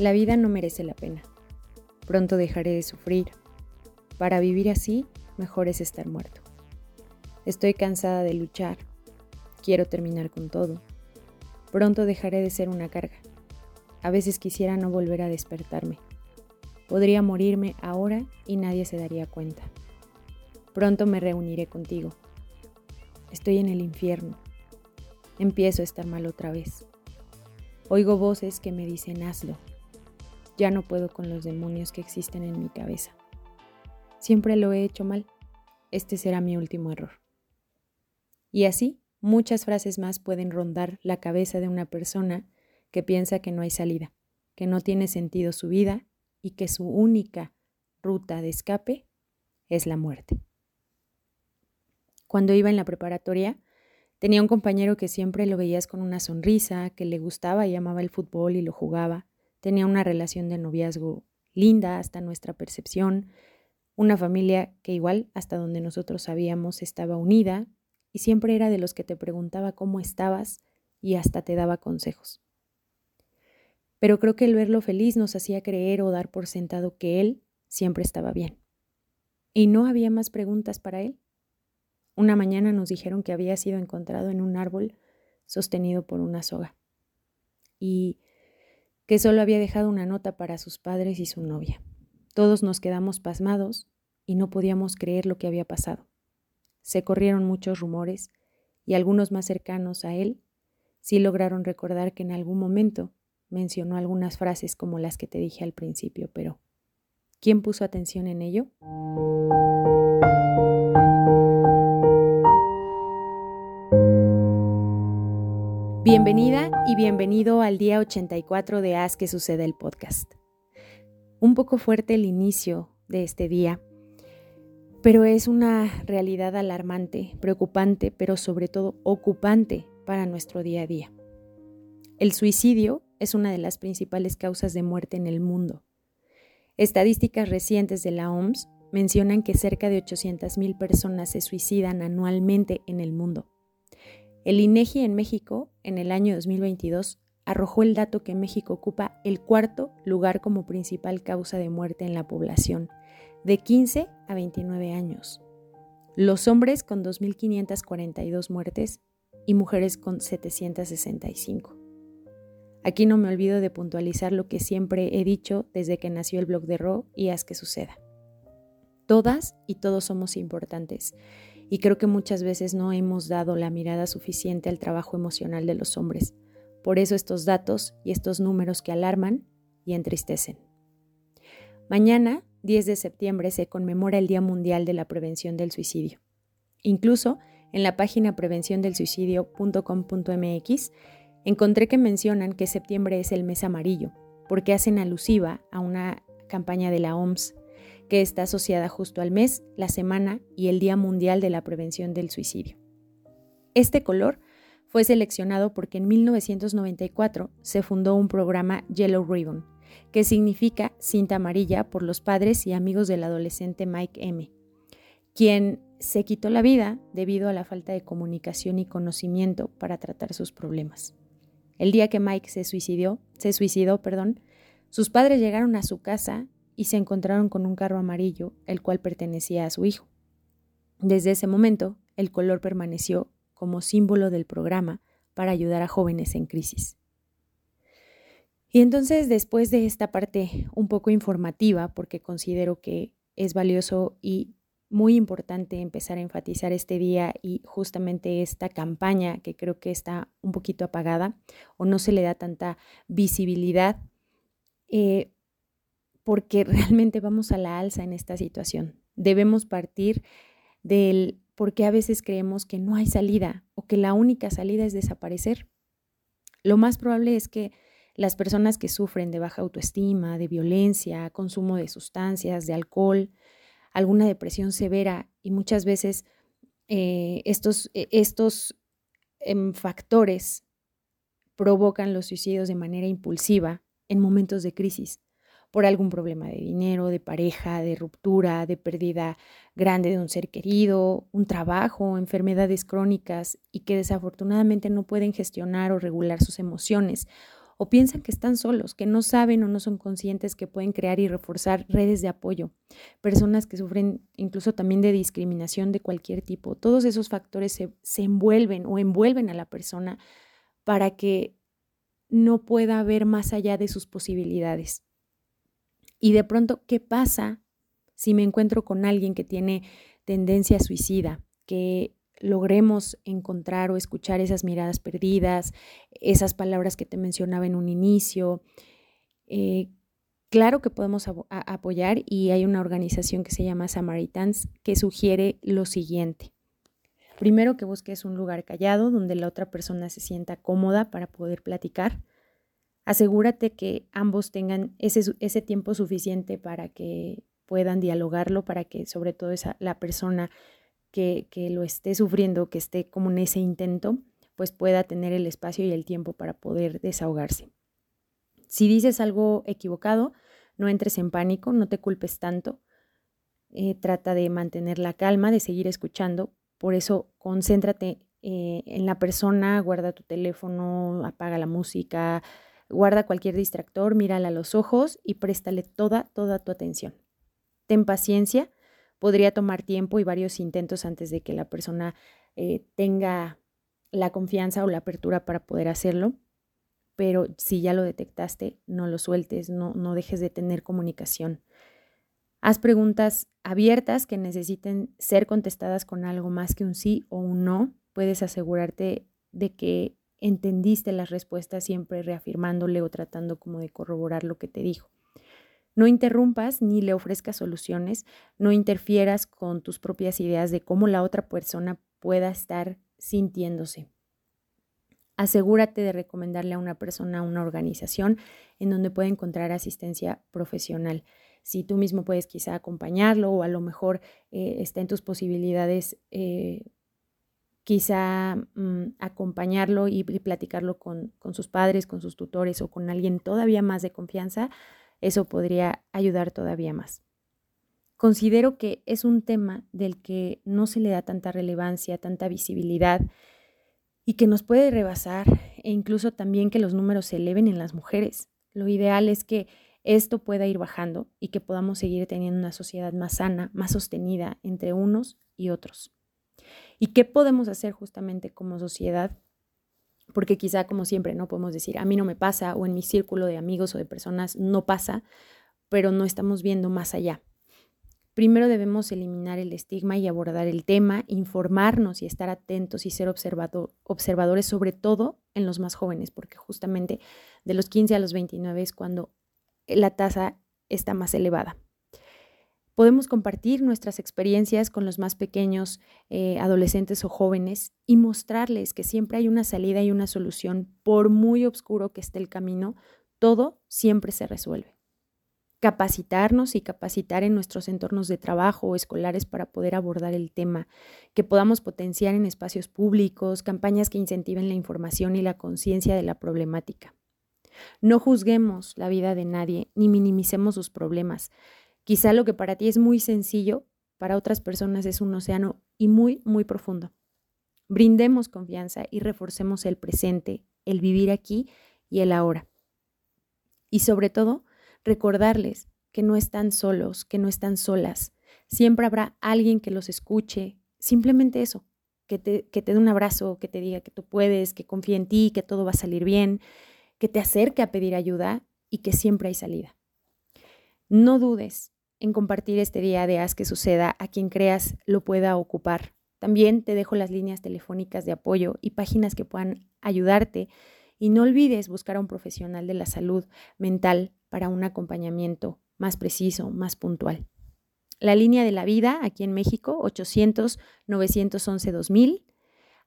La vida no merece la pena. Pronto dejaré de sufrir. Para vivir así, mejor es estar muerto. Estoy cansada de luchar. Quiero terminar con todo. Pronto dejaré de ser una carga. A veces quisiera no volver a despertarme. Podría morirme ahora y nadie se daría cuenta. Pronto me reuniré contigo. Estoy en el infierno. Empiezo a estar mal otra vez. Oigo voces que me dicen hazlo. Ya no puedo con los demonios que existen en mi cabeza. Siempre lo he hecho mal. Este será mi último error. Y así, muchas frases más pueden rondar la cabeza de una persona que piensa que no hay salida, que no tiene sentido su vida y que su única ruta de escape es la muerte. Cuando iba en la preparatoria, tenía un compañero que siempre lo veías con una sonrisa, que le gustaba y amaba el fútbol y lo jugaba, tenía una relación de noviazgo linda hasta nuestra percepción, una familia que igual hasta donde nosotros sabíamos estaba unida y siempre era de los que te preguntaba cómo estabas y hasta te daba consejos. Pero creo que el verlo feliz nos hacía creer o dar por sentado que él siempre estaba bien. Y no había más preguntas para él. Una mañana nos dijeron que había sido encontrado en un árbol sostenido por una soga. Y que solo había dejado una nota para sus padres y su novia. Todos nos quedamos pasmados y no podíamos creer lo que había pasado. Se corrieron muchos rumores y algunos más cercanos a él sí lograron recordar que en algún momento mencionó algunas frases como las que te dije al principio, pero ¿quién puso atención en ello? Bienvenida y bienvenido al día 84 de Haz que suceda el podcast. Un poco fuerte el inicio de este día, pero es una realidad alarmante, preocupante, pero sobre todo ocupante para nuestro día a día. El suicidio es una de las principales causas de muerte en el mundo. Estadísticas recientes de la OMS mencionan que cerca de 800.000 personas se suicidan anualmente en el mundo. El INEGI en México, en el año 2022, arrojó el dato que México ocupa el cuarto lugar como principal causa de muerte en la población, de 15 a 29 años. Los hombres con 2.542 muertes y mujeres con 765. Aquí no me olvido de puntualizar lo que siempre he dicho desde que nació el blog de Ro y haz que suceda. Todas y todos somos importantes y creo que muchas veces no hemos dado la mirada suficiente al trabajo emocional de los hombres. Por eso estos datos y estos números que alarman y entristecen. Mañana, 10 de septiembre, se conmemora el Día Mundial de la Prevención del Suicidio. Incluso en la página prevenciondelsuicidio.com.mx encontré que mencionan que septiembre es el mes amarillo, porque hacen alusiva a una campaña de la OMS que está asociada justo al mes, la semana y el Día Mundial de la Prevención del Suicidio. Este color fue seleccionado porque en 1994 se fundó un programa Yellow Ribbon, que significa cinta amarilla por los padres y amigos del adolescente Mike M., quien se quitó la vida debido a la falta de comunicación y conocimiento para tratar sus problemas. El día que Mike se suicidó, se suicidó, perdón, sus padres llegaron a su casa y se encontraron con un carro amarillo, el cual pertenecía a su hijo. Desde ese momento, el color permaneció como símbolo del programa para ayudar a jóvenes en crisis. Y entonces, después de esta parte un poco informativa, porque considero que es valioso y muy importante empezar a enfatizar este día y justamente esta campaña que creo que está un poquito apagada o no se le da tanta visibilidad, eh, porque realmente vamos a la alza en esta situación. Debemos partir del por qué a veces creemos que no hay salida o que la única salida es desaparecer. Lo más probable es que las personas que sufren de baja autoestima, de violencia, consumo de sustancias, de alcohol, alguna depresión severa y muchas veces eh, estos, eh, estos em, factores provocan los suicidios de manera impulsiva en momentos de crisis por algún problema de dinero, de pareja, de ruptura, de pérdida grande de un ser querido, un trabajo, enfermedades crónicas y que desafortunadamente no pueden gestionar o regular sus emociones o piensan que están solos, que no saben o no son conscientes que pueden crear y reforzar redes de apoyo, personas que sufren incluso también de discriminación de cualquier tipo. Todos esos factores se, envuelven o envuelven a la persona para que no pueda ver más allá de sus posibilidades. Y de pronto, ¿qué pasa si me encuentro con alguien que tiene tendencia suicida, que logremos encontrar o escuchar esas miradas perdidas, esas palabras que te mencionaba en un inicio. Eh, claro que podemos apoyar y hay una organización que se llama Samaritans que sugiere lo siguiente. Primero que busques un lugar callado donde la otra persona se sienta cómoda para poder platicar. Asegúrate que ambos tengan ese, ese tiempo suficiente para que puedan dialogarlo, para que sobre todo esa, la persona que, lo esté sufriendo, que esté como en ese intento, pues pueda tener el espacio y el tiempo para poder desahogarse. Si dices algo equivocado, no entres en pánico, no te culpes tanto. Eh, trata de mantener la calma, de seguir escuchando. Por eso, concéntrate eh, en la persona, guarda tu teléfono, apaga la música, guarda cualquier distractor, mírala a los ojos y préstale toda, toda tu atención. Ten paciencia podría tomar tiempo y varios intentos antes de que la persona eh, tenga la confianza o la apertura para poder hacerlo. Pero si ya lo detectaste, no lo sueltes, no, no dejes de tener comunicación. Haz preguntas abiertas que necesiten ser contestadas con algo más que un sí o un no. Puedes asegurarte de que entendiste las respuestas siempre reafirmándole o tratando como de corroborar lo que te dijo. No interrumpas ni le ofrezcas soluciones, no interfieras con tus propias ideas de cómo la otra persona pueda estar sintiéndose. Asegúrate de recomendarle a una persona una organización en donde pueda encontrar asistencia profesional. Si tú mismo puedes quizá acompañarlo o a lo mejor eh, está en tus posibilidades eh, quizá mm, acompañarlo y, platicarlo con, con sus padres, con sus tutores o con alguien todavía más de confianza, eso podría ayudar todavía más. Considero que es un tema del que no se le da tanta relevancia, tanta visibilidad y que nos puede rebasar e incluso también que los números se eleven en las mujeres. Lo ideal es que esto pueda ir bajando y que podamos seguir teniendo una sociedad más sana, más sostenida entre unos y otros. ¿Y qué podemos hacer justamente como sociedad porque quizá como siempre no podemos decir, a mí no me pasa o en mi círculo de amigos o de personas no pasa, pero no estamos viendo más allá. Primero debemos eliminar el estigma y abordar el tema, informarnos y estar atentos y ser observadores, sobre todo en los más jóvenes, porque justamente de los 15 a los 29 es cuando la tasa está más elevada. Podemos compartir nuestras experiencias con los más pequeños, eh, adolescentes o jóvenes, y mostrarles que siempre hay una salida y una solución, por muy oscuro que esté el camino, todo siempre se resuelve. Capacitarnos y capacitar en nuestros entornos de trabajo o escolares para poder abordar el tema, que podamos potenciar en espacios públicos, campañas que incentiven la información y la conciencia de la problemática. No juzguemos la vida de nadie ni minimicemos sus problemas. Quizá lo que para ti es muy sencillo, para otras personas es un océano y muy, muy profundo. Brindemos confianza y reforcemos el presente, el vivir aquí y el ahora. Y sobre todo, recordarles que no están solos, que no están solas. Siempre habrá alguien que los escuche, simplemente eso, que te, que te dé un abrazo, que te diga que tú puedes, que confíe en ti, que todo va a salir bien, que te acerque a pedir ayuda y que siempre hay salida. No dudes en compartir este día de Haz que suceda a quien creas lo pueda ocupar. También te dejo las líneas telefónicas de apoyo y páginas que puedan ayudarte. Y no olvides buscar a un profesional de la salud mental para un acompañamiento más preciso, más puntual. La línea de la vida aquí en México, 800-911-2000,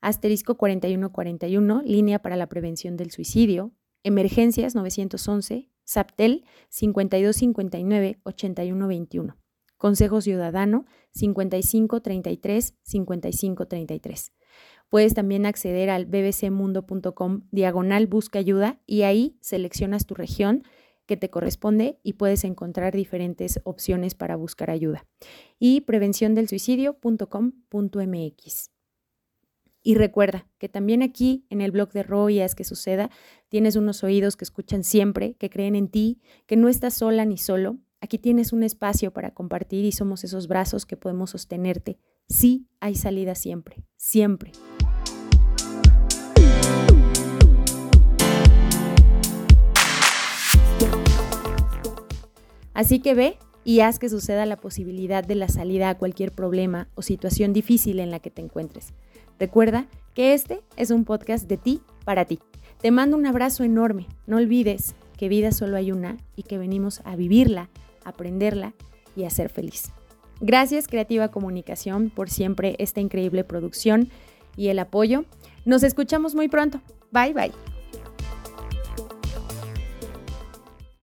asterisco 4141, línea para la prevención del suicidio, emergencias 911, SAPTEL 5259 8121. Consejo Ciudadano 5533 5533. Puedes también acceder al bbcmundo.com diagonal busca ayuda y ahí seleccionas tu región que te corresponde y puedes encontrar diferentes opciones para buscar ayuda. Y prevención del suicidio.com.mx. Y recuerda que también aquí en el blog de Roy Haz que suceda, tienes unos oídos que escuchan siempre, que creen en ti, que no estás sola ni solo. Aquí tienes un espacio para compartir y somos esos brazos que podemos sostenerte. Sí hay salida siempre, siempre. Así que ve y haz que suceda la posibilidad de la salida a cualquier problema o situación difícil en la que te encuentres. Recuerda que este es un podcast de ti para ti. Te mando un abrazo enorme. No olvides que vida solo hay una y que venimos a vivirla, aprenderla y a ser feliz. Gracias Creativa Comunicación por siempre esta increíble producción y el apoyo. Nos escuchamos muy pronto. Bye bye.